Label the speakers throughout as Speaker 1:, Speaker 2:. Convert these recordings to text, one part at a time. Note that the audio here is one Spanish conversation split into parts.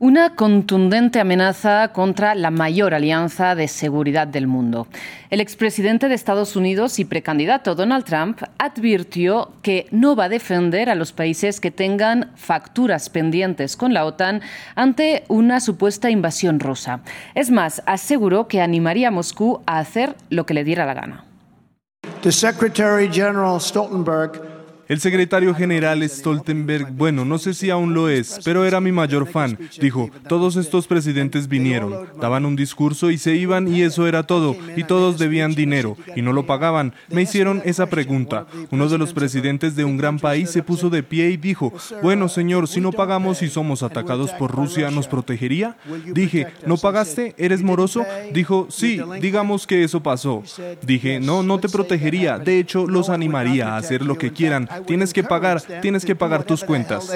Speaker 1: Una contundente amenaza contra la mayor alianza de seguridad del mundo. El expresidente de Estados Unidos y precandidato Donald Trump advirtió que no va a defender a los países que tengan facturas pendientes con la OTAN ante una supuesta invasión rusa. Es más, aseguró que animaría a Moscú a hacer lo que le diera la gana.
Speaker 2: Secretary General Stoltenberg
Speaker 3: el secretario general Stoltenberg, bueno, no sé si aún lo es, pero era mi mayor fan. Dijo, todos estos presidentes vinieron, daban un discurso y se iban y eso era todo, y todos debían dinero y no lo pagaban. Me hicieron esa pregunta. Uno de los presidentes de un gran país se puso de pie y dijo, bueno, señor, si no pagamos y somos atacados por Rusia, ¿nos protegería? Dije, ¿no pagaste? ¿Eres moroso? Dijo, sí, digamos que eso pasó. Dije, no, no te protegería. De hecho, los animaría a hacer lo que quieran Tienes que pagar, tienes que pagar tus cuentas.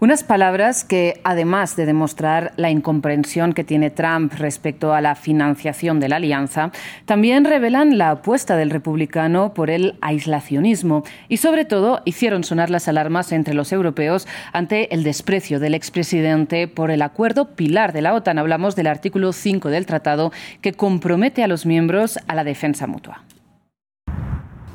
Speaker 1: Unas palabras que, además de demostrar la incomprensión que tiene Trump respecto a la financiación de la alianza, también revelan la apuesta del republicano por el aislacionismo y, sobre todo, hicieron sonar las alarmas entre los europeos ante el desprecio del expresidente por el acuerdo pilar de la OTAN. Hablamos del artículo 5 del tratado que compromete a los miembros a la defensa mutua.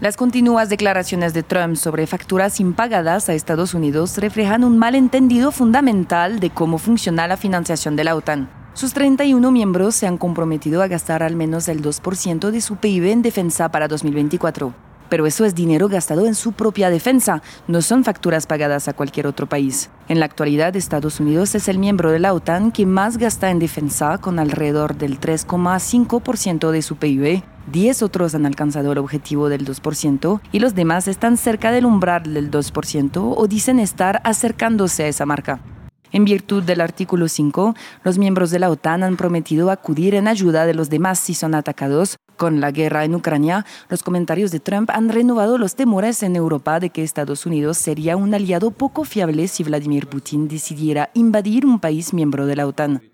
Speaker 4: Las continuas declaraciones de Trump sobre facturas impagadas a Estados Unidos reflejan un malentendido fundamental de cómo funciona la financiación de la OTAN. Sus 31 miembros se han comprometido a gastar al menos el 2% de su PIB en defensa para 2024. Pero eso es dinero gastado en su propia defensa, no son facturas pagadas a cualquier otro país. En la actualidad, Estados Unidos es el miembro de la OTAN que más gasta en defensa, con alrededor del 3,5% de su PIB, 10 otros han alcanzado el objetivo del 2% y los demás están cerca del umbral del 2% o dicen estar acercándose a esa marca. En virtud del artículo 5, los miembros de la OTAN han prometido acudir en ayuda de los demás si son atacados. Con la guerra en Ucrania, los comentarios de Trump han renovado los temores en Europa de que Estados Unidos sería un aliado poco fiable si Vladimir Putin decidiera invadir un país miembro de la OTAN.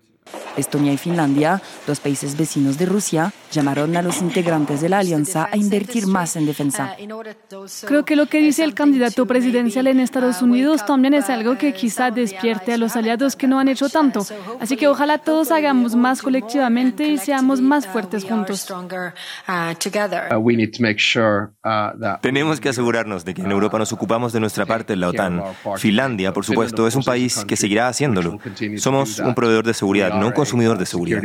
Speaker 4: Estonia y Finlandia, dos países vecinos de Rusia, llamaron a los integrantes de la alianza a invertir más en defensa.
Speaker 5: Creo que lo que dice el candidato presidencial en Estados Unidos también es algo que quizá despierte a los aliados que no han hecho tanto. Así que ojalá todos hagamos más colectivamente y seamos más fuertes juntos.
Speaker 6: Tenemos que asegurarnos de que en Europa nos ocupamos de nuestra parte en la OTAN. Finlandia, por supuesto, es un país que seguirá haciéndolo. Somos un proveedor de seguridad, no un consumidor de seguridad.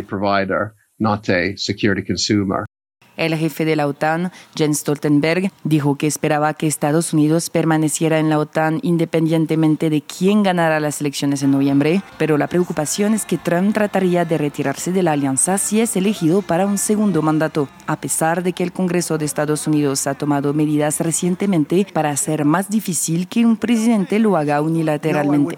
Speaker 4: El jefe de la OTAN, Jens Stoltenberg, dijo que esperaba que Estados Unidos permaneciera en la OTAN independientemente de quién ganara las elecciones en noviembre, pero la preocupación es que Trump trataría de retirarse de la alianza si es elegido para un segundo mandato, a pesar de que el Congreso de Estados Unidos ha tomado medidas recientemente para hacer más difícil que un presidente lo haga unilateralmente.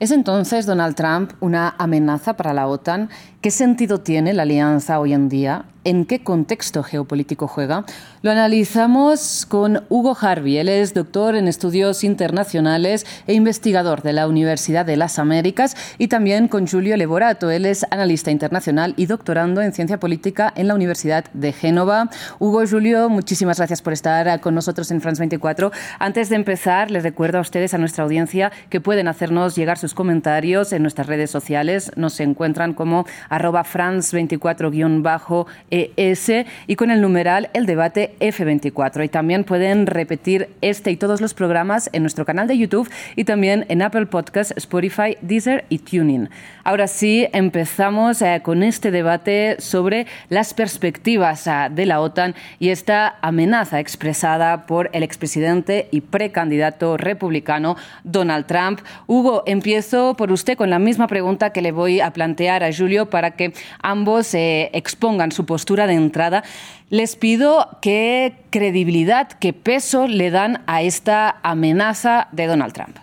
Speaker 1: ¿Es entonces Donald Trump una amenaza para la OTAN? ¿Qué sentido tiene la alianza hoy en día? ¿En qué contexto geopolítico juega? Lo analizamos con Hugo Harvey. Él es doctor en estudios internacionales e investigador de la Universidad de las Américas y también con Julio Leborato. Él es analista internacional y doctorando en ciencia política en la Universidad de Génova. Hugo, Julio, muchísimas gracias por estar con nosotros en France 24. Antes de empezar, les recuerdo a ustedes, a nuestra audiencia, que pueden hacernos llegar sus comentarios en nuestras redes sociales. Nos encuentran como arroba France24-ES y con el numeral El Debate F24. Y también pueden repetir este y todos los programas en nuestro canal de YouTube y también en Apple Podcasts, Spotify, Deezer y Tuning. Ahora sí, empezamos eh, con este debate sobre las perspectivas eh, de la OTAN y esta amenaza expresada por el expresidente y precandidato republicano Donald Trump. Hugo, empiezo por usted con la misma pregunta que le voy a plantear a Julio para que ambos eh, expongan su postura de entrada. Les pido qué credibilidad, qué peso le dan a esta amenaza de Donald Trump.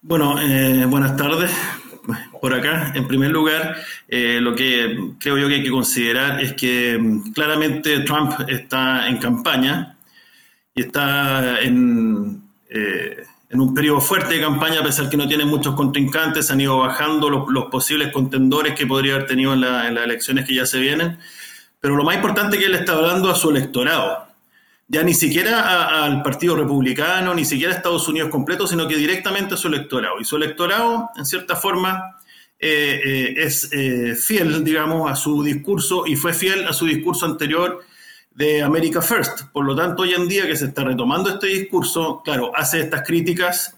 Speaker 7: Bueno, eh, buenas tardes. Por acá, en primer lugar, eh, lo que creo yo que hay que considerar es que mm, claramente Trump está en campaña y está en, en un periodo fuerte de campaña, a pesar que no tiene muchos contrincantes, han ido bajando los, posibles contendores que podría haber tenido en, las elecciones que ya se vienen. Pero lo más importante es que él está hablando a su electorado. ya ni siquiera al Partido Republicano, ni siquiera a Estados Unidos completo, sino que directamente a su electorado. Y su electorado, en cierta forma, eh, eh, es eh, fiel, digamos, a su discurso y fue fiel a su discurso anterior de America First. Por lo tanto, hoy en día que se está retomando este discurso, claro, hace estas críticas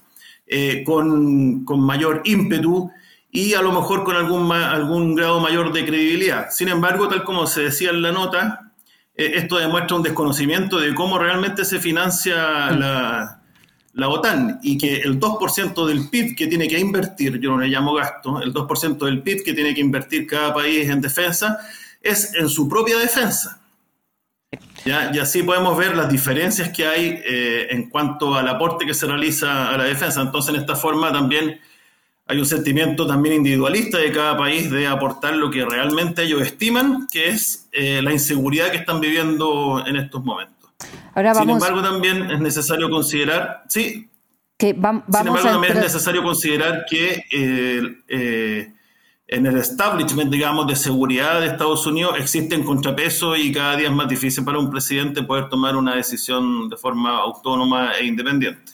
Speaker 7: con, con, mayor ímpetu y a lo mejor con algún, algún grado mayor de credibilidad. Sin embargo, tal como se decía en la nota, eh, esto demuestra un desconocimiento de cómo realmente se financia mm. la, la OTAN y que el 2% del PIB que tiene que invertir, yo no le llamo gasto, el 2% del PIB que tiene que invertir cada país en defensa es en su propia defensa. ¿Ya? Y así podemos ver las diferencias que hay eh, en cuanto al aporte que se realiza a la defensa. Entonces, en esta forma también hay un sentimiento también individualista de cada país de aportar lo que realmente ellos estiman que es eh, la inseguridad que están viviendo en estos momentos. Sin embargo, también es necesario considerar, sí,
Speaker 1: que vamos
Speaker 7: sin embargo, también es necesario considerar que eh, eh, en el establishment, digamos, de seguridad de Estados Unidos existen contrapesos y cada día es más difícil para un presidente poder tomar una decisión de forma autónoma e independiente.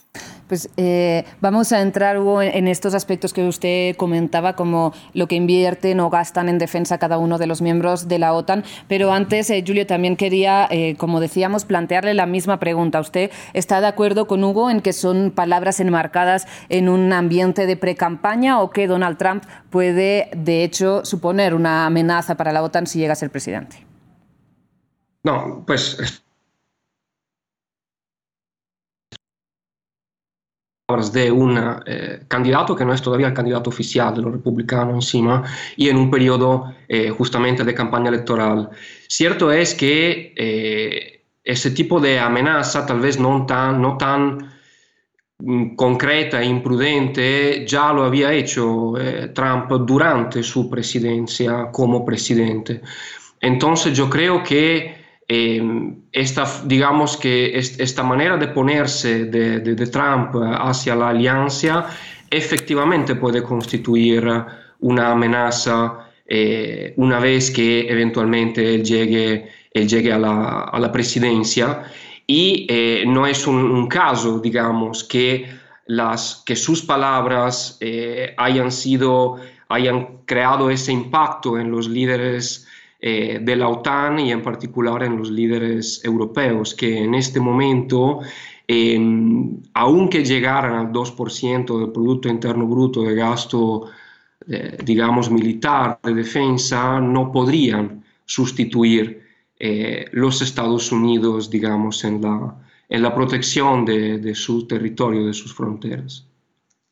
Speaker 1: Pues eh, vamos a entrar en estos aspectos que usted comentaba, como lo que invierten o gastan en defensa cada uno de los miembros de la OTAN. Pero antes, eh, Julio, también quería, eh, como decíamos, plantearle la misma pregunta. ¿Usted está de acuerdo con Hugo en que son palabras enmarcadas en un ambiente de pre-campaña o que Donald Trump puede, de hecho, suponer una amenaza para la OTAN si llega a ser presidente?
Speaker 8: No, pues de un eh, candidato que no es todavía el candidato oficial de los republicanos encima y en un periodo eh, justamente de campaña electoral. Cierto es que eh, ese tipo de amenaza, tal vez no tan, no tan mm, concreta e imprudente, ya lo había hecho Trump durante su presidencia como presidente. Entonces yo creo que Em, esta, digamos que esta manera de ponerse de, Trump hacia la alianza efectivamente puede constituir una amenaza eh, una vez que eventualmente él llegue, llegue a, la, presidencia. Y eh, no es un, caso, digamos, que, las, que sus palabras eh, hayan sido, hayan creado ese impacto en los líderes eh, de la OTAN y en particular en los líderes europeos, que en este momento, aunque llegaran al 2% del Producto Interno Bruto de gasto, eh, digamos, militar de defensa, no podrían sustituir eh, los Estados Unidos, digamos, en la, en la protección de su territorio, de sus fronteras.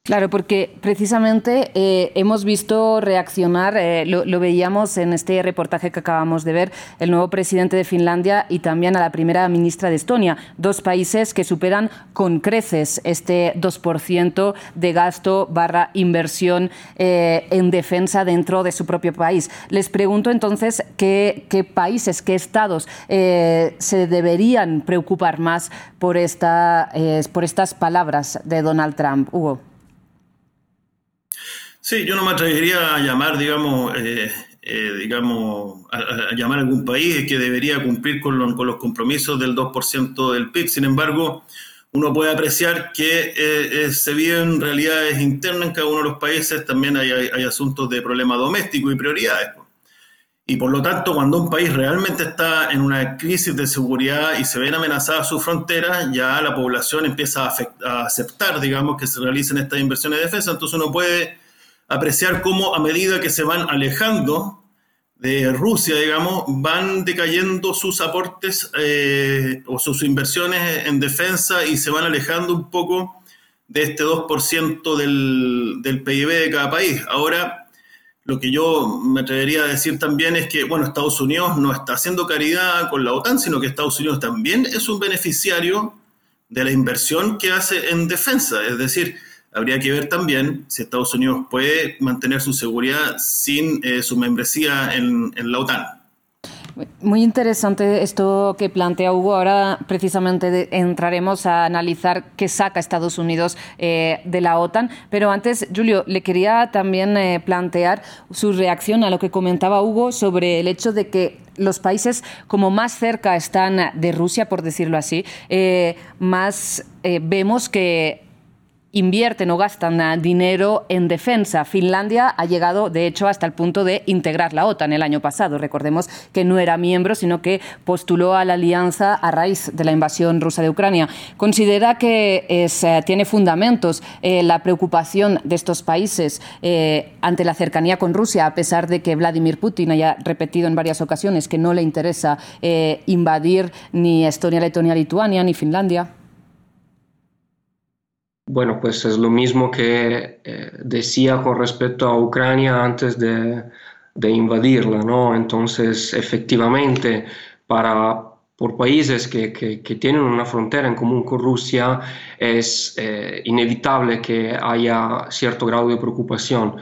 Speaker 1: Claro, porque precisamente eh, hemos visto reaccionar, eh, lo, veíamos en este reportaje que acabamos de ver, el nuevo presidente de Finlandia y también a la primera ministra de Estonia, dos países que superan con creces este 2% de gasto barra inversión eh, en defensa dentro de su propio país. Les pregunto entonces qué, qué países, qué estados se deberían preocupar más por, esta, por estas palabras de Donald Trump. Hugo.
Speaker 7: Sí, yo no me atrevería a llamar, digamos, eh, eh, digamos, a, llamar a algún país que debería cumplir con, los compromisos del 2% del PIB. Sin embargo, uno puede apreciar que eh, se viven realidades internas en cada uno de los países, también hay, hay, asuntos de problema doméstico y prioridades. Y por lo tanto, cuando un país realmente está en una crisis de seguridad y se ven amenazadas sus fronteras, ya la población empieza a, a aceptar, digamos, que se realicen estas inversiones de defensa. Entonces uno puede apreciar cómo a medida que se van alejando de Rusia, digamos, van decayendo sus aportes eh, o sus inversiones en defensa y se van alejando un poco de este 2% del, del PIB de cada país. Ahora, lo que yo me atrevería a decir también es que, bueno, Estados Unidos no está haciendo caridad con la OTAN, sino que Estados Unidos también es un beneficiario de la inversión que hace en defensa. Es decir, habría que ver también si Estados Unidos puede mantener su seguridad sin eh, su membresía en, la OTAN.
Speaker 1: Muy interesante esto que plantea Hugo. Ahora precisamente entraremos a analizar qué saca Estados Unidos eh, de la OTAN. Pero antes, Julio, le quería también eh, plantear su reacción a lo que comentaba Hugo sobre el hecho de que los países como más cerca están de Rusia, por decirlo así, más vemos que invierten o gastan dinero en defensa. Finlandia ha llegado, de hecho, hasta el punto de integrar la OTAN el año pasado. Recordemos que no era miembro, sino que postuló a la alianza a raíz de la invasión rusa de Ucrania. ¿Considera que eh, tiene fundamentos eh, la preocupación de estos países eh, ante la cercanía con Rusia, a pesar de que Vladimir Putin haya repetido en varias ocasiones que no le interesa invadir ni Estonia, Letonia, Lituania, ni Finlandia?
Speaker 8: Bueno, pues es lo mismo que eh, decía con respecto a Ucrania antes de, invadirla, ¿no? Entonces, efectivamente, para, por países que, tienen una frontera en común con Rusia, es eh, inevitable que haya cierto grado de preocupación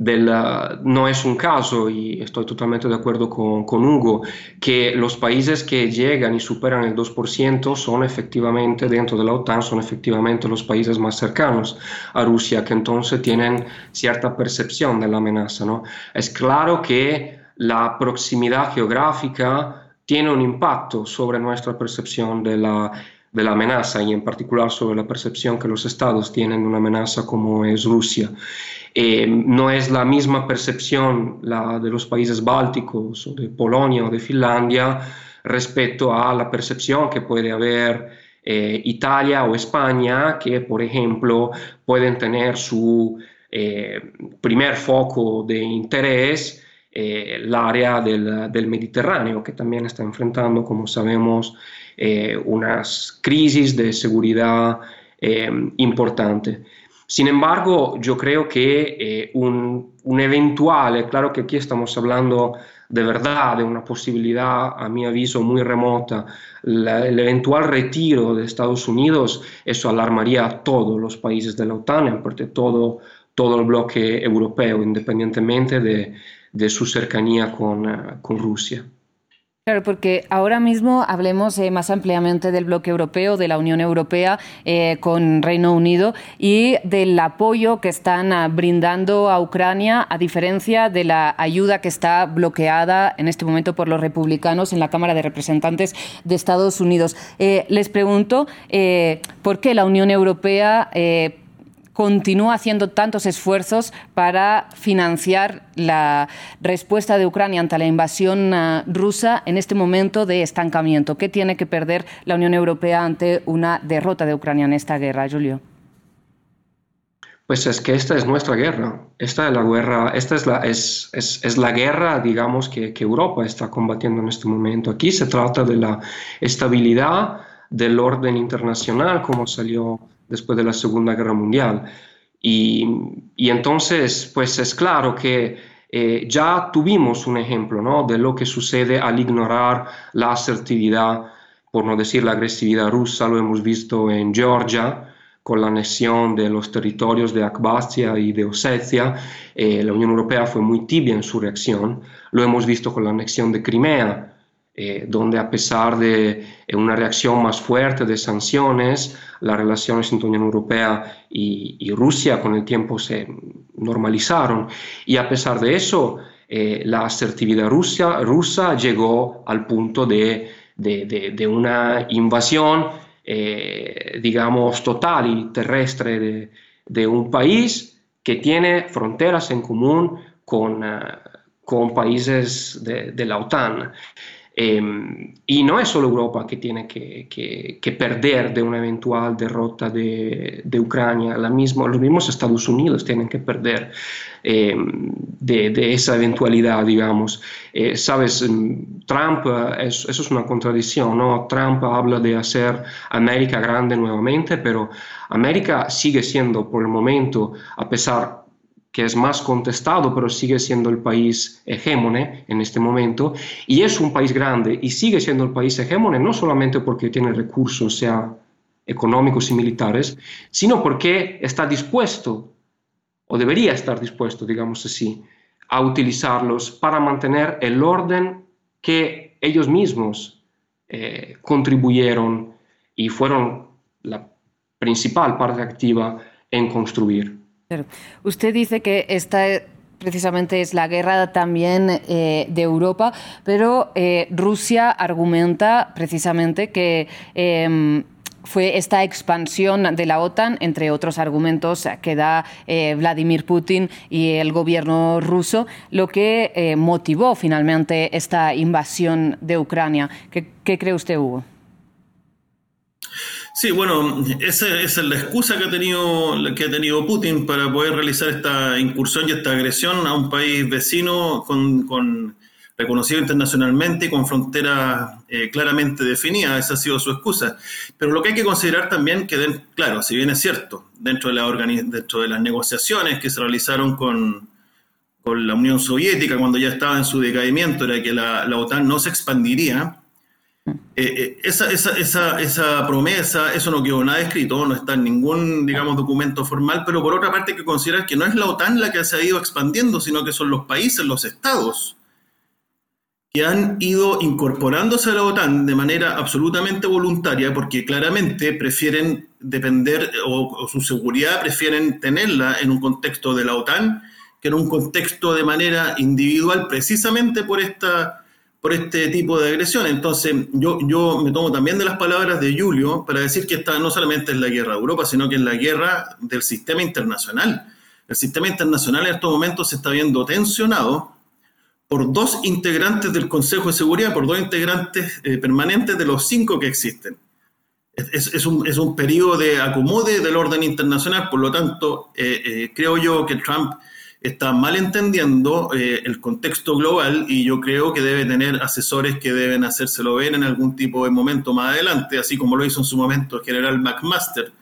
Speaker 8: no es un caso, y estoy totalmente de acuerdo con, con, Hugo, que los países que llegan y superan el 2% son efectivamente, dentro de la OTAN, son efectivamente los países más cercanos a Rusia, que entonces tienen cierta percepción de la amenaza. ¿no? Es claro que la proximidad geográfica tiene un impacto sobre nuestra percepción de la de la amenaza y en particular sobre la percepción que los estados tienen de una amenaza como es Rusia. Eh, no es la misma percepción la de los países bálticos de Polonia o de Finlandia respecto a la percepción que puede haber eh, Italia o España, que por ejemplo pueden tener su eh, primer foco de interés el área del, del, Mediterráneo, que también está enfrentando, como sabemos, unas crisis de seguridad importante. Sin embargo, yo creo que eh, un, un, eventual, claro que aquí estamos hablando de verdad de una posibilidad, a mi aviso, muy remota, el eventual retiro de Estados Unidos, eso alarmaría a todos los países de la OTAN, en parte todo, todo el bloque europeo, independientemente de, de su cercanía con, eh, con Rusia.
Speaker 1: Claro, porque ahora mismo hablemos eh, más ampliamente del bloque europeo, de la Unión Europea eh, con Reino Unido y del apoyo que están ah, brindando a Ucrania, a diferencia de la ayuda que está bloqueada en este momento por los republicanos en la Cámara de Representantes de Estados Unidos. Eh, les pregunto por qué la Unión Europea continúa haciendo tantos esfuerzos para financiar la respuesta de Ucrania ante la invasión ah, rusa en este momento de estancamiento. ¿Qué tiene que perder la Unión Europea ante una derrota de Ucrania en esta guerra, Julio?
Speaker 8: Pues es que esta es nuestra guerra. Esta es la guerra, esta es la, es, es, la guerra, digamos, que, que Europa está combatiendo en este momento. Aquí se trata de la estabilidad del orden internacional, como salió después de la Segunda Guerra Mundial. Y, entonces, pues es claro que eh, ya tuvimos un ejemplo ¿no? de lo que sucede al ignorar la asertividad, por no decir la agresividad rusa, lo hemos visto en Georgia, con la anexión de los territorios de Abkhazia y de Osetia, eh, la Unión Europea fue muy tibia en su reacción. Lo hemos visto con la anexión de Crimea, eh, donde a pesar de eh, una reacción más fuerte de sanciones, las relaciones entre Unión Europea y, Rusia con el tiempo se normalizaron y a pesar de eso, eh, la asertividad rusa, rusa llegó al punto de, de, una invasión, digamos, total y terrestre de, un país que tiene fronteras en común con, con países de, la OTAN. Em, y no es solo Europa que tiene que, perder de una eventual derrota de, Ucrania, la misma, los mismos Estados Unidos tienen que perder em, de, esa eventualidad, digamos. Eh, Sabes, em, Trump, eso es una contradicción, ¿no? Trump habla de hacer América grande nuevamente, pero América sigue siendo por el momento, a pesar que es más contestado, pero sigue siendo el país hegemone en este momento, y es un país grande y sigue siendo el país hegemone no solamente porque tiene recursos, sea económicos y militares, sino porque está dispuesto, o debería estar dispuesto, digamos así, a utilizarlos para mantener el orden que ellos mismos eh, contribuyeron y fueron la principal parte activa en construir.
Speaker 1: Usted dice que esta precisamente es la guerra también eh, de Europa, pero eh, Rusia argumenta precisamente que em, fue esta expansión de la OTAN, entre otros argumentos que da eh, Vladimir Putin y el gobierno ruso, lo que motivó finalmente esta invasión de Ucrania. ¿Qué, cree usted, Hugo?
Speaker 7: Sí, bueno, esa, es la excusa que ha, tenido, que ha tenido Putin para poder realizar esta incursión y esta agresión a un país vecino con, reconocido internacionalmente y con fronteras eh, claramente definidas. Esa ha sido su excusa. Pero lo que hay que considerar también que, claro, si bien es cierto, dentro de, la dentro de las negociaciones que se realizaron con, con la Unión Soviética cuando ya estaba en su decaimiento, era que la OTAN no se expandiría eh, eh, esa, esa, esa, esa, promesa, eso no quedó nada escrito, no está en ningún, digamos, documento formal, pero por otra parte hay que considerar que no es la OTAN la que se ha ido expandiendo, sino que son los países, los estados, que han ido incorporándose a la OTAN de manera absolutamente voluntaria, porque claramente prefieren depender o su seguridad prefieren tenerla en un contexto de la OTAN que en un contexto de manera individual, precisamente por esta por este tipo de agresión. Entonces, yo, yo me tomo también de las palabras de Julio para decir que esta no solamente es la guerra de Europa, sino que es la guerra del sistema internacional. El sistema internacional en estos momentos se está viendo tensionado por dos integrantes del Consejo de Seguridad, por dos integrantes eh, permanentes de los cinco que existen. Es, un, es, un, periodo de acomode del orden internacional, por lo tanto, eh, eh, creo yo que Trump está mal entendiendo eh, el contexto global y yo creo que debe tener asesores que deben hacérselo ver en algún tipo de momento más adelante, así como lo hizo en su momento el general McMaster,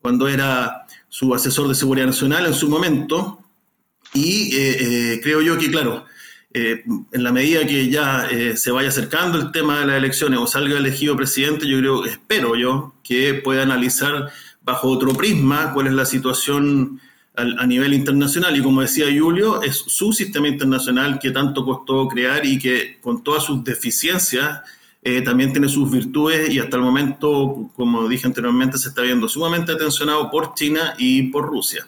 Speaker 7: cuando era su asesor de seguridad nacional en su momento. Y eh, eh, creo yo que, claro, en la medida que ya se vaya acercando el tema de las elecciones o salga elegido presidente, yo creo, espero yo, que pueda analizar bajo otro prisma cuál es la situación a nivel internacional. Y como decía Julio, es su sistema internacional que tanto costó crear y que con todas sus deficiencias eh, también tiene sus virtudes y hasta el momento, como dije anteriormente, se está viendo sumamente tensionado por China y por Rusia.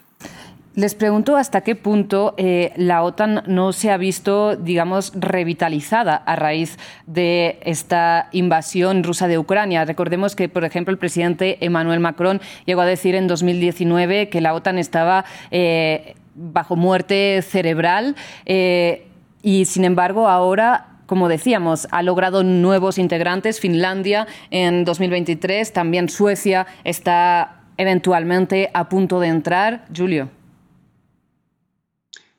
Speaker 1: Les pregunto hasta qué punto eh, la OTAN no se ha visto, digamos, revitalizada a raíz de esta invasión rusa de Ucrania. Recordemos que, por ejemplo, el presidente Emmanuel Macron llegó a decir en 2019 que la OTAN estaba eh, bajo muerte cerebral eh, y, sin embargo, ahora como decíamos, ha logrado nuevos integrantes. Finlandia en 2023, también Suecia está eventualmente a punto de entrar. Julio.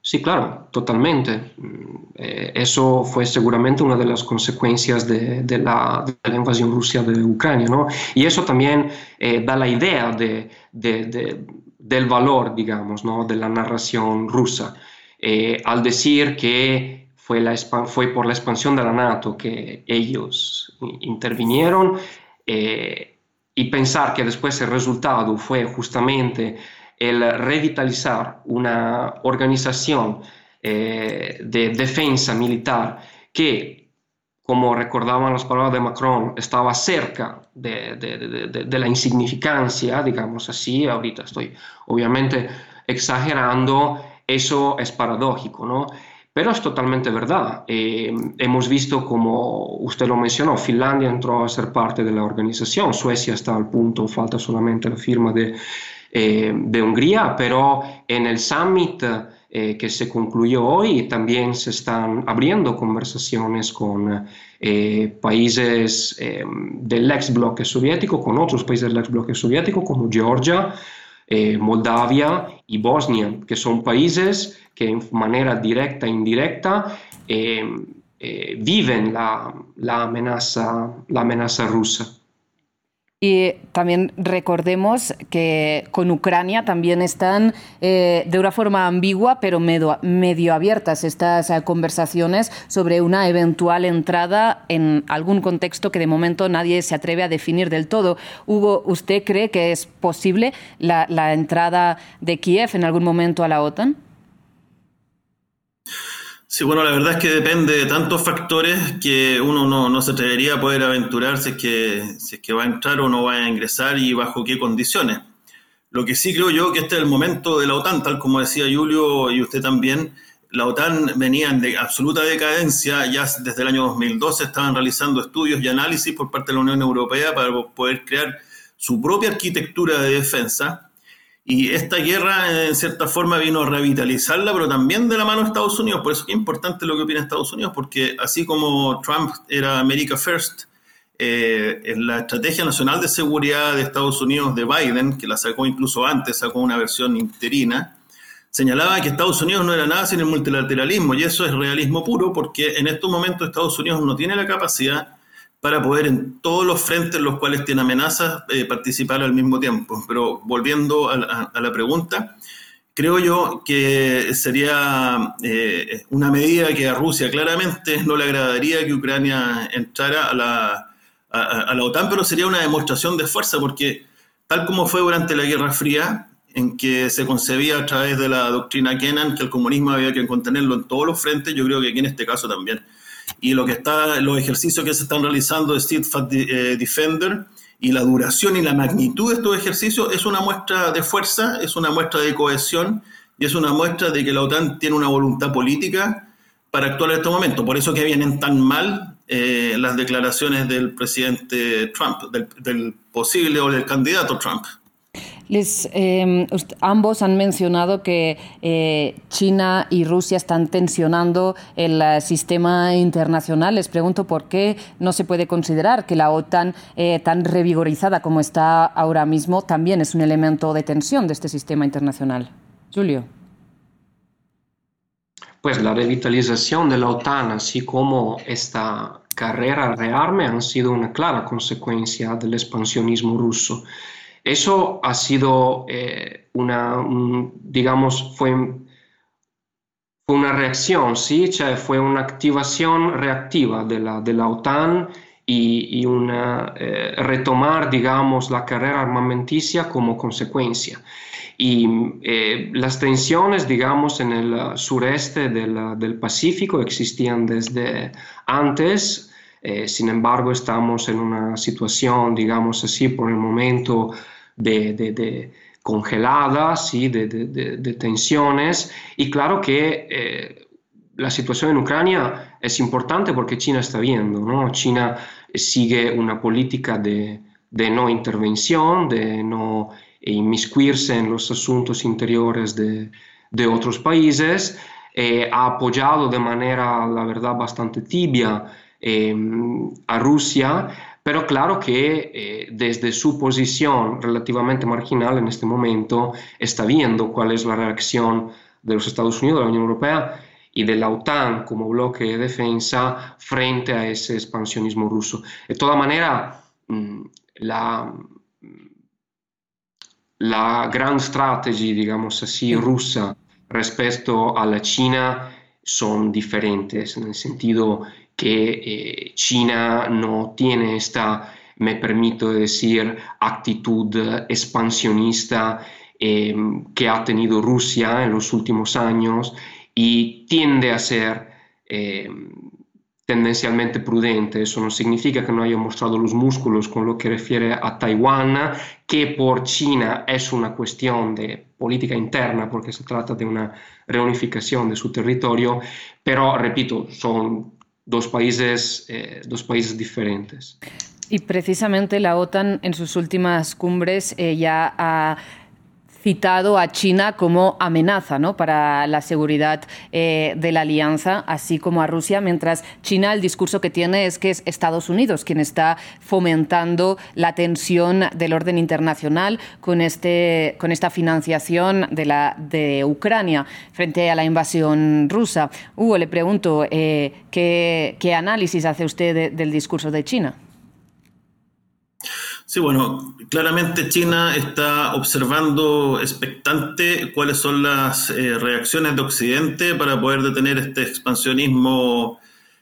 Speaker 8: Sí, claro, totalmente. Mm, eh, eso fue seguramente una de las consecuencias de, la, invasión rusa de Ucrania, ¿no? Y eso también eh, da la idea de, del valor, digamos, ¿no? de la narración rusa. Eh, al decir que fue, la, fue por la expansión de la NATO que ellos intervinieron y pensar que después el resultado fue justamente el revitalizar una organización eh, de defensa militar que, como recordaban las palabras de Macron, estaba cerca de, la insignificancia, digamos así, ahorita estoy obviamente exagerando, eso es paradójico, ¿no? Pero es totalmente verdad. Eh, hemos visto, como usted lo mencionó, Finlandia entró a ser parte de la organización, Suecia está al punto, falta solamente la firma de, eh, de Hungría, pero en el summit eh, que se concluyó hoy también se están abriendo conversaciones con eh, países del ex bloque soviético, con otros países del ex bloque soviético como Georgia, Moldavia y Bosnia, que son países que en manera directa e indirecta viven la, amenaza, la amenaza rusa.
Speaker 1: Y también recordemos que con Ucrania también están eh, de una forma ambigua, pero medio, medio abiertas estas eh, conversaciones sobre una eventual entrada en algún contexto que de momento nadie se atreve a definir del todo. Hugo, ¿usted cree que es posible la, la entrada de Kiev en algún momento a la OTAN?
Speaker 7: Sí, bueno, la verdad es que depende de tantos factores que uno no, se atrevería a poder aventurar si es, que, si es que va a entrar o no va a ingresar y bajo qué condiciones. Lo que sí creo yo que este es el momento de la OTAN, tal como decía Julio y usted también, la OTAN venía en de absoluta decadencia, ya desde el año 2012 estaban realizando estudios y análisis por parte de la Unión Europea para poder crear su propia arquitectura de defensa. Y esta guerra, en cierta forma, vino a revitalizarla, pero también de la mano de Estados Unidos. Por eso es importante lo que opina Estados Unidos, porque así como Trump era America First, eh, en la Estrategia Nacional de Seguridad de Estados Unidos de Biden, que la sacó incluso antes, sacó una versión interina, señalaba que Estados Unidos no era nada sin el multilateralismo y eso es realismo puro porque en estos momentos Estados Unidos no tiene la capacidad para poder en todos los frentes en los cuales tiene amenazas eh, participar al mismo tiempo. Pero volviendo a la, pregunta, creo yo que sería eh, una medida que a Rusia claramente no le agradaría que Ucrania entrara a la, a la OTAN, pero sería una demostración de fuerza porque tal como fue durante la Guerra Fría, en que se concebía a través de la doctrina Kennan que el comunismo había que contenerlo en todos los frentes, yo creo que aquí en este caso también. Y lo que está, los ejercicios que se están realizando de Steadfast eh, Defender y la duración y la magnitud de estos ejercicios es una muestra de fuerza, es una muestra de cohesión y es una muestra de que la OTAN tiene una voluntad política para actuar en este momento. Por eso que vienen tan mal eh, las declaraciones del presidente Trump, del, del posible o del candidato Trump.
Speaker 1: Les, em, ambos han mencionado que eh, China y Rusia están tensionando el eh, sistema internacional. Les pregunto por qué no se puede considerar que la OTAN, eh, tan revigorizada como está ahora mismo, también es un elemento de tensión de este sistema internacional. Julio.
Speaker 8: Pues la revitalización de la OTAN, así como esta carrera al rearme, han sido una clara consecuencia del expansionismo ruso. Eso ha sido eh, una, digamos, fue, fue, una reacción, ¿sí? fue una activación reactiva de la, de la OTAN y, una, eh, retomar, digamos, la carrera armamenticia como consecuencia. Y eh, las tensiones, digamos, en el sureste del, del Pacífico existían desde antes, sin embargo, estamos en una situación, digamos así, por el momento de, congeladas y de, tensiones. Y claro que eh, la situación en Ucrania es importante porque China está viendo, ¿no? China sigue una política de, no intervención, de no inmiscuirse en los asuntos interiores de, otros países, eh, ha apoyado de manera, la verdad, bastante tibia eh, a Rusia, pero claro que eh, desde su posición relativamente marginal en este momento está viendo cuál es la reacción de los Estados Unidos, de la Unión Europea y de la OTAN como bloque de defensa frente a ese expansionismo ruso. De toda manera, mm, la, la gran estrategia, digamos así, rusa respecto a la China son diferentes en el sentido que eh, China no tiene esta, me permito decir, actitud expansionista em, que ha tenido Rusia en los últimos años y tiende a ser em, tendencialmente prudente. Eso no significa que no haya mostrado los músculos con lo que refiere a Taiwán, que por China es una cuestión de política interna porque se trata de una reunificación de su territorio, pero repito, son dos países, eh, dos países diferentes.
Speaker 1: Y precisamente la OTAN en sus últimas cumbres eh, ya ha citado a China como amenaza ¿no? para la seguridad eh, de la alianza, así como a Rusia, mientras China el discurso que tiene es que es Estados Unidos quien está fomentando la tensión del orden internacional con, este, con esta financiación de, la, de Ucrania frente a la invasión rusa. Hugo, le pregunto, eh, ¿qué, ¿qué, análisis hace usted del discurso de China?
Speaker 7: Sí, bueno, claramente China está observando expectante cuáles son las eh, reacciones de Occidente para poder detener este expansionismo,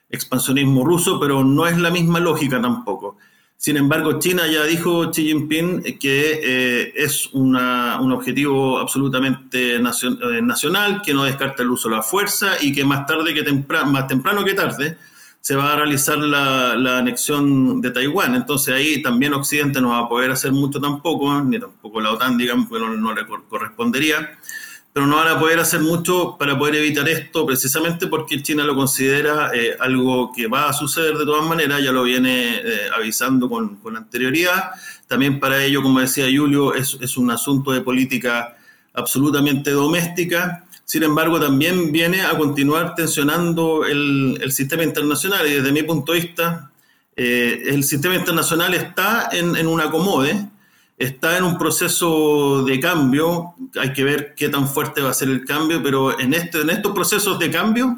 Speaker 7: expansionismo ruso, pero no es la misma lógica tampoco. Sin embargo, China ya dijo Xi Jinping que eh, es un objetivo absolutamente eh, nacional, que no descarta el uso de la fuerza y que más tarde que temprano, más temprano que tarde se va a realizar la, anexión de Taiwán. Entonces ahí también Occidente no va a poder hacer mucho tampoco, ni tampoco la OTAN, digamos, que no le correspondería pero no van a poder hacer mucho para poder evitar esto, precisamente porque China lo considera eh, algo que va a suceder de todas maneras, ya lo viene eh, avisando con, con, anterioridad. También para ello, como decía Julio, es, es, un asunto de política absolutamente doméstica. Sin embargo, también viene a continuar tensionando el, el sistema internacional y desde mi punto de vista, eh, el sistema internacional está en, en un acomode está en un proceso de cambio, hay que ver qué tan fuerte va a ser el cambio, pero en, este, en estos procesos de cambio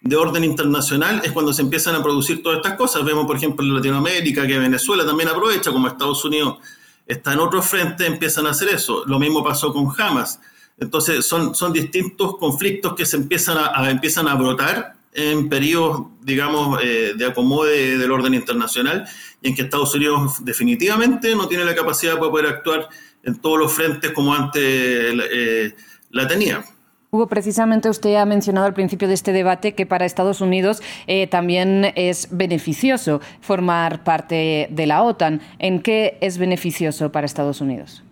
Speaker 7: de orden internacional es cuando se empiezan a producir todas estas cosas. Vemos, por ejemplo, en Latinoamérica que Venezuela también aprovecha, como Estados Unidos está en otro frente, empiezan a hacer eso. Lo mismo pasó con Hamas. Entonces, son, son distintos conflictos que se empiezan a empiezan a brotar en periodos, digamos, eh, de acomode del orden internacional y en que Estados Unidos definitivamente no tiene la capacidad para poder actuar en todos los frentes como antes eh, la tenía.
Speaker 1: Hugo, precisamente usted ha mencionado al principio de este debate que para Estados Unidos eh, también es beneficioso formar parte de la OTAN. ¿En qué es beneficioso para Estados Unidos?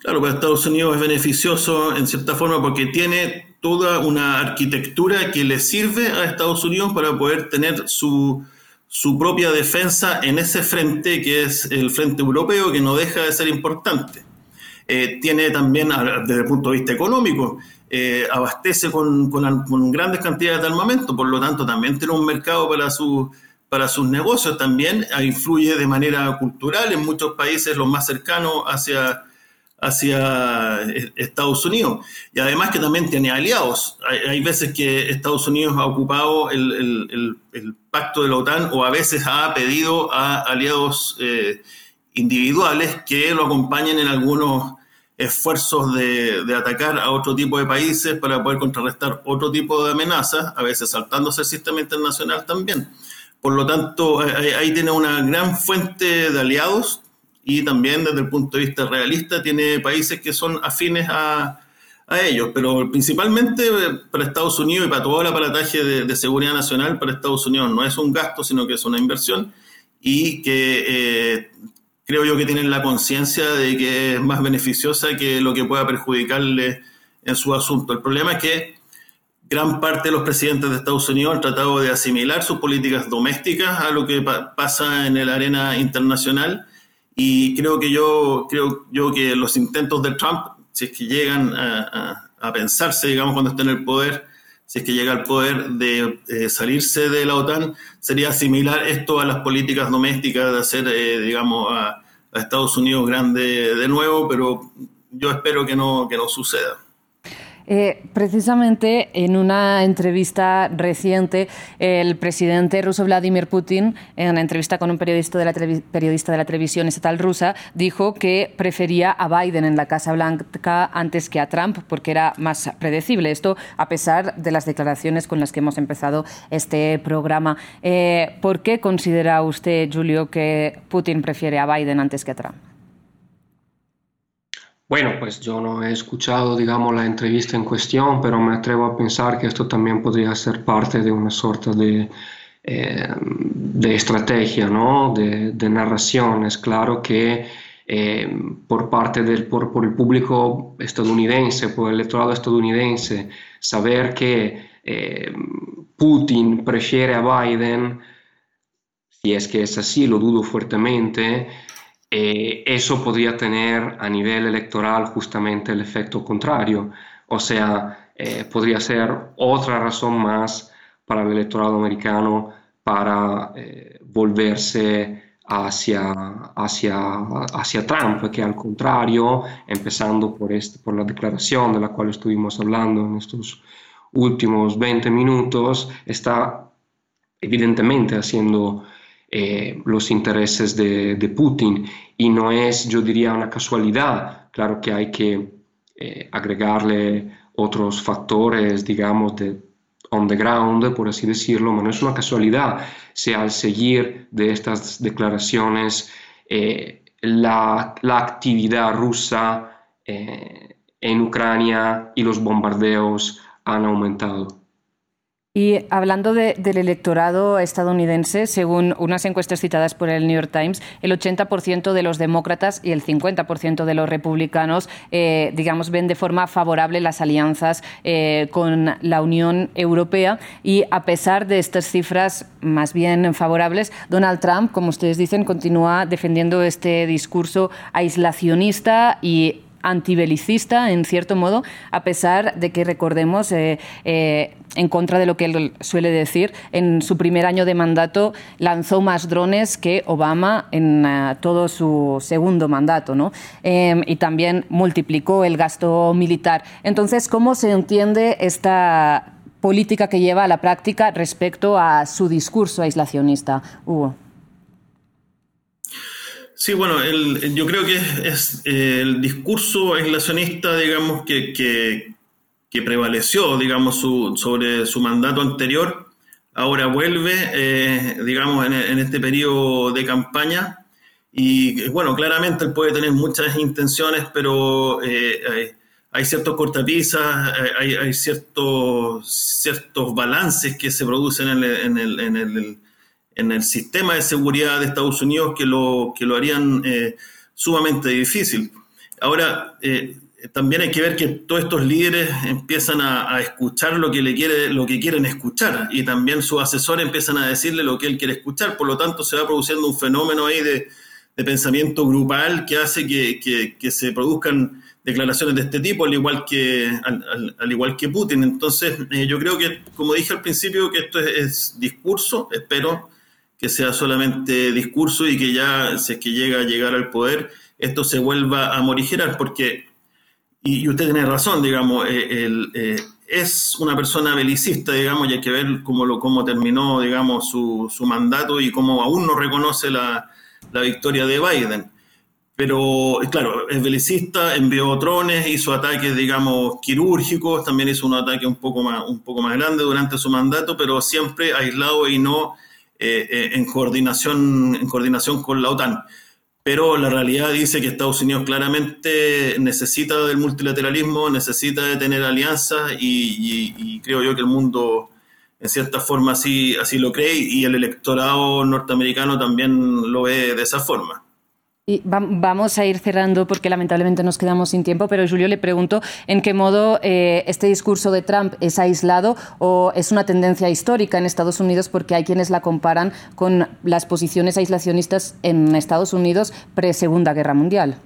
Speaker 7: Claro, para Estados Unidos es beneficioso en cierta forma porque tiene toda una arquitectura que le sirve a Estados Unidos para poder tener su, su propia defensa en ese frente que es el frente europeo, que no deja de ser importante. Eh, tiene también, desde el punto de vista económico, eh, abastece con, con, grandes cantidades de armamento, por lo tanto también tiene un mercado para, su, para sus negocios, también influye de manera cultural en muchos países, los más cercanos hacia hacia eh, Estados Unidos. Y además que también tiene aliados. Hay, veces que Estados Unidos ha ocupado el, pacto de la OTAN o a veces ha pedido a aliados eh, individuales que lo acompañen en algunos esfuerzos de, atacar a otro tipo de países para poder contrarrestar otro tipo de amenazas, a veces saltándose el sistema internacional también. Por lo tanto, ahí tiene una gran fuente de aliados y también desde el punto de vista realista tiene países que son afines a, ellos, pero principalmente para Estados Unidos y para todo el aparataje de, seguridad nacional, para Estados Unidos no es un gasto, sino que es una inversión y que eh, creo yo que tienen la conciencia de que es más beneficiosa que lo que pueda perjudicarle en su asunto. El problema es que gran parte de los presidentes de Estados Unidos han tratado de asimilar sus políticas domésticas a lo que pasa en el arena internacional y creo que yo, creo yo que los intentos de Trump, si es que llegan a, pensarse, digamos, cuando esté en el poder, si es que llega al poder de eh, salirse de la OTAN, sería similar esto a las políticas domésticas de hacer, eh, digamos, a, a, Estados Unidos grande de nuevo, pero yo espero que no, que no suceda.
Speaker 1: Eh, precisamente en una entrevista reciente, el presidente ruso Vladimir Putin, en una entrevista con un periodista de la, periodista de la televisión estatal rusa, dijo que prefería a Biden en la Casa Blanca antes que a Trump porque era más predecible. Esto a pesar de las declaraciones con las que hemos empezado este programa. Eh, ¿Por qué considera usted, Julio, que Putin prefiere a Biden antes que a Trump?
Speaker 8: Bueno, pues yo no he escuchado, digamos, la entrevista en cuestión, pero me atrevo a pensar que esto también podría ser parte de una sorta de, eh, de estrategia, ¿no? De, narración. Es claro que eh, por parte del por, el público estadounidense, por el electorado estadounidense, saber que eh, Putin prefiere a Biden, si es que es así, lo dudo fuertemente, eh, eso podría tener a nivel electoral justamente el efecto contrario. O sea, eh, podría ser otra razón más para el electorado americano para eh, volverse hacia, hacia, hacia Trump, que al contrario, empezando por, este, por la declaración de la cual estuvimos hablando en estos últimos 20 minutos, está evidentemente haciendo eh, los intereses de, Putin. Y no es, yo diría, una casualidad. Claro que hay que eh, agregarle otros factores, digamos, de on the ground, por así decirlo, no es una casualidad si al seguir de estas declaraciones eh, la, actividad rusa en Ucrania y los bombardeos han aumentado.
Speaker 1: Y hablando del electorado estadounidense, según unas encuestas citadas por el New York Times, el 80% de los demócratas y el 50% de los republicanos, eh, digamos, ven de forma favorable las alianzas eh, con la Unión Europea. Y a pesar de estas cifras más bien favorables, Donald Trump, como ustedes dicen, continúa defendiendo este discurso aislacionista y antibelicista, en cierto modo, a pesar de que, recordemos, eh, eh, en contra de lo que él suele decir, en su primer año de mandato lanzó más drones que Obama en eh, todo su segundo mandato, ¿no? Em, y también multiplicó el gasto militar. Entonces, ¿cómo se entiende esta política que lleva a la práctica respecto a su discurso aislacionista? Hugo.
Speaker 7: Sí, bueno, el, yo creo que es, el discurso aislacionista, digamos, que, que, prevaleció, digamos, sobre su mandato anterior, ahora vuelve, eh, digamos, en, este periodo de campaña. Y bueno, claramente él puede tener muchas intenciones, pero eh, hay, ciertos cortapisas, hay, hay, ciertos, ciertos balances que se producen en en en el sistema de seguridad de Estados Unidos que lo, que lo harían eh, sumamente difícil. Ahora, eh, también hay que ver que todos estos líderes empiezan a, escuchar lo que, le quiere, lo que quieren escuchar y también sus asesores empiezan a decirle lo que él quiere escuchar. Por lo tanto, se va produciendo un fenómeno ahí de, pensamiento grupal que hace que, se produzcan declaraciones de este tipo, al igual que, al, igual que Putin. Entonces, eh, yo creo que, como dije al principio, que esto es discurso, espero, que sea solamente discurso y que ya, si es que llega a llegar al poder, esto se vuelva a morigerar, porque, y, usted tiene razón, digamos, eh, eh, es una persona belicista, digamos, y hay que ver cómo, lo, cómo terminó, digamos, su, su mandato y cómo aún no reconoce la, la victoria de Biden. Pero, claro, es belicista, envió drones, hizo ataques, digamos, quirúrgicos, también hizo un ataque un poco más, un poco más grande durante su mandato, pero siempre aislado y no eh, eh, en, coordinación, en coordinación con la OTAN. Pero la realidad dice que Estados Unidos claramente necesita del multilateralismo, necesita de tener alianzas y, creo yo que el mundo en cierta forma así, así lo cree y el electorado norteamericano también lo ve de esa forma.
Speaker 1: Vamos a ir cerrando porque lamentablemente nos quedamos sin tiempo, pero Julio le pregunto en qué modo eh, este discurso de Trump es aislado o es una tendencia histórica en Estados Unidos porque hay quienes la comparan con las posiciones aislacionistas en Estados Unidos pre-Segunda Guerra Mundial.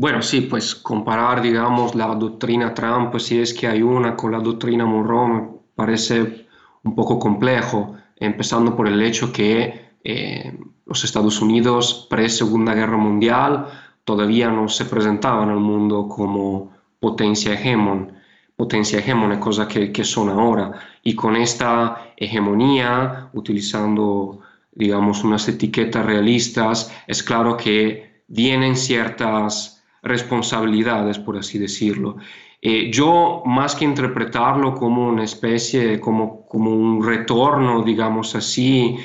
Speaker 8: Bueno, sí, pues comparar, digamos, la doctrina Trump, si es que hay una, con la doctrina Monroe, parece un poco complejo, empezando por el hecho que eh, los Estados Unidos pre-Segunda Guerra Mundial todavía no se presentaban al mundo como potencia hegemón, potencia hegemónica, cosa que, que son ahora. Y con esta hegemonía, utilizando, digamos, unas etiquetas realistas, es claro que vienen ciertas responsabilidades, por así decirlo. Eh, yo, más que interpretarlo como una especie, como, como un retorno, digamos así,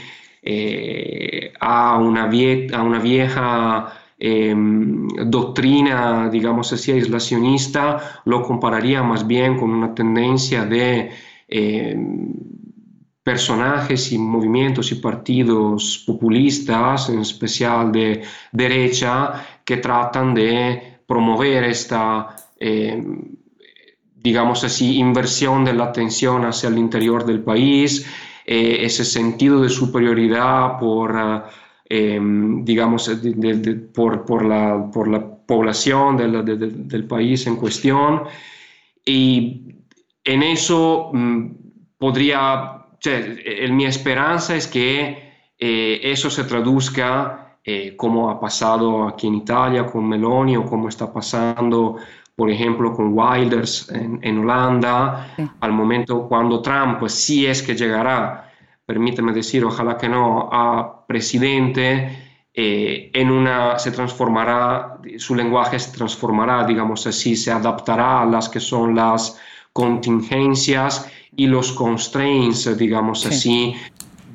Speaker 8: eh, a, una vieja em, doctrina, digamos así, aislacionista, lo compararía más bien con una tendencia de em, personajes y movimientos y partidos populistas, en especial de derecha, que tratan de promover esta, em, digamos así, inversión de la atención hacia el interior del país, eh, ese sentido de superioridad por, ah, em, digamos, por, la, por la población del país en cuestión. Y en eso mm, podría, mi esperanza es que eh, eso se traduzca eh, como ha pasado aquí en Italia con Meloni o como está pasando por ejemplo, con Wilders en, Holanda, al momento cuando Trump, pues sí es que llegará, permíteme decir, ojalá que no, a presidente, eh, en una, se transformará, su lenguaje se transformará, digamos así, se adaptará a las que son las contingencias y los constraints, digamos así,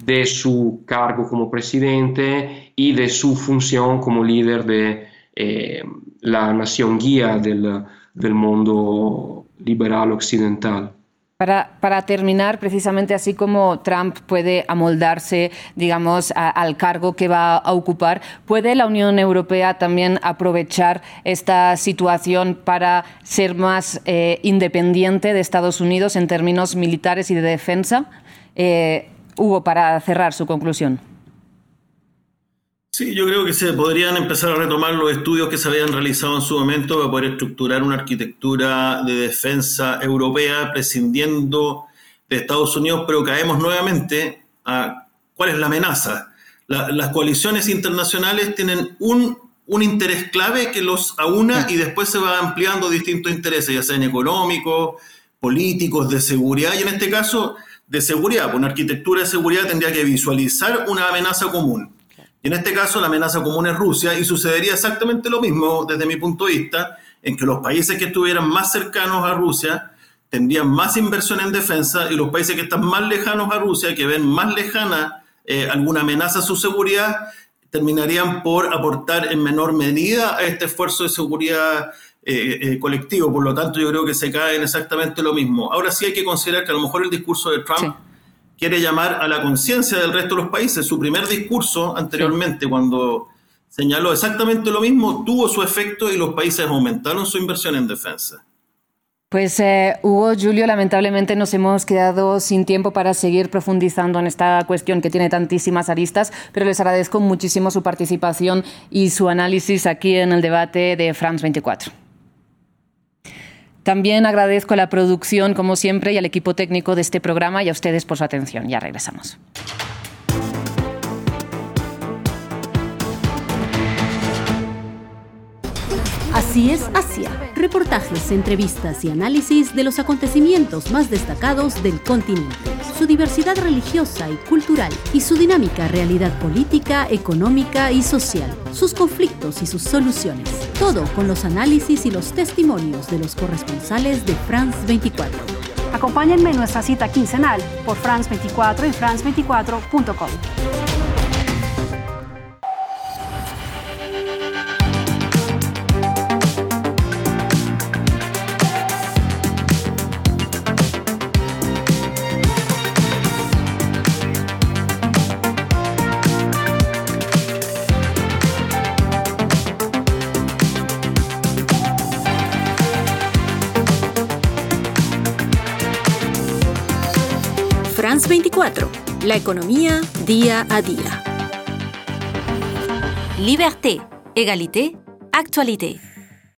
Speaker 8: de su cargo como presidente y de su función como líder de eh, la nación guía del, del mundo liberal occidental.
Speaker 1: Para, terminar, precisamente así como Trump puede amoldarse, digamos, al cargo que va a ocupar, ¿puede la Unión Europea también aprovechar esta situación para ser más eh, independiente de Estados Unidos en términos militares y de defensa? Eh, Hugo, para cerrar su conclusión.
Speaker 7: Sí, yo creo que se podrían empezar a retomar los estudios que se habían realizado en su momento para poder estructurar una arquitectura de defensa europea prescindiendo de Estados Unidos, pero caemos nuevamente a cuál es la amenaza. las coaliciones internacionales tienen un, un, interés clave que los aúna y después se va ampliando distintos intereses, ya sean económicos, políticos, de seguridad, y en este caso de seguridad. Una arquitectura de seguridad tendría que visualizar una amenaza común y en este caso la amenaza común es Rusia y sucedería exactamente lo mismo desde mi punto de vista, en que los países que estuvieran más cercanos a Rusia tendrían más inversión en defensa y los países que están más lejanos a Rusia, que ven más lejana eh, alguna amenaza a su seguridad, terminarían por aportar en menor medida a este esfuerzo de seguridad eh, eh, colectivo. Por lo tanto, yo creo que se cae en exactamente lo mismo. Ahora sí hay que considerar que a lo mejor el discurso de Trump quiere llamar a la conciencia del resto de los países. Su primer discurso anteriormente, cuando señaló exactamente lo mismo, tuvo su efecto y los países aumentaron su inversión en defensa.
Speaker 1: Pues eh, Hugo, Julio, lamentablemente nos hemos quedado sin tiempo para seguir profundizando en esta cuestión que tiene tantísimas aristas, pero les agradezco muchísimo su participación y su análisis aquí en el debate de France 24. También agradezco a la producción, como siempre, y al equipo técnico de este programa y a ustedes por su atención. Ya regresamos.
Speaker 9: Así es Asia. Reportajes, entrevistas y análisis de los acontecimientos más destacados del continente, su diversidad religiosa y cultural y su dinámica realidad política, económica y social, sus conflictos y sus soluciones. Todo con los análisis y los testimonios de los corresponsales de France 24.
Speaker 10: Acompáñenme en nuestra cita quincenal por France 24 en france24.com.
Speaker 9: France 24, la economía día a día. Liberté, égalité, actualité.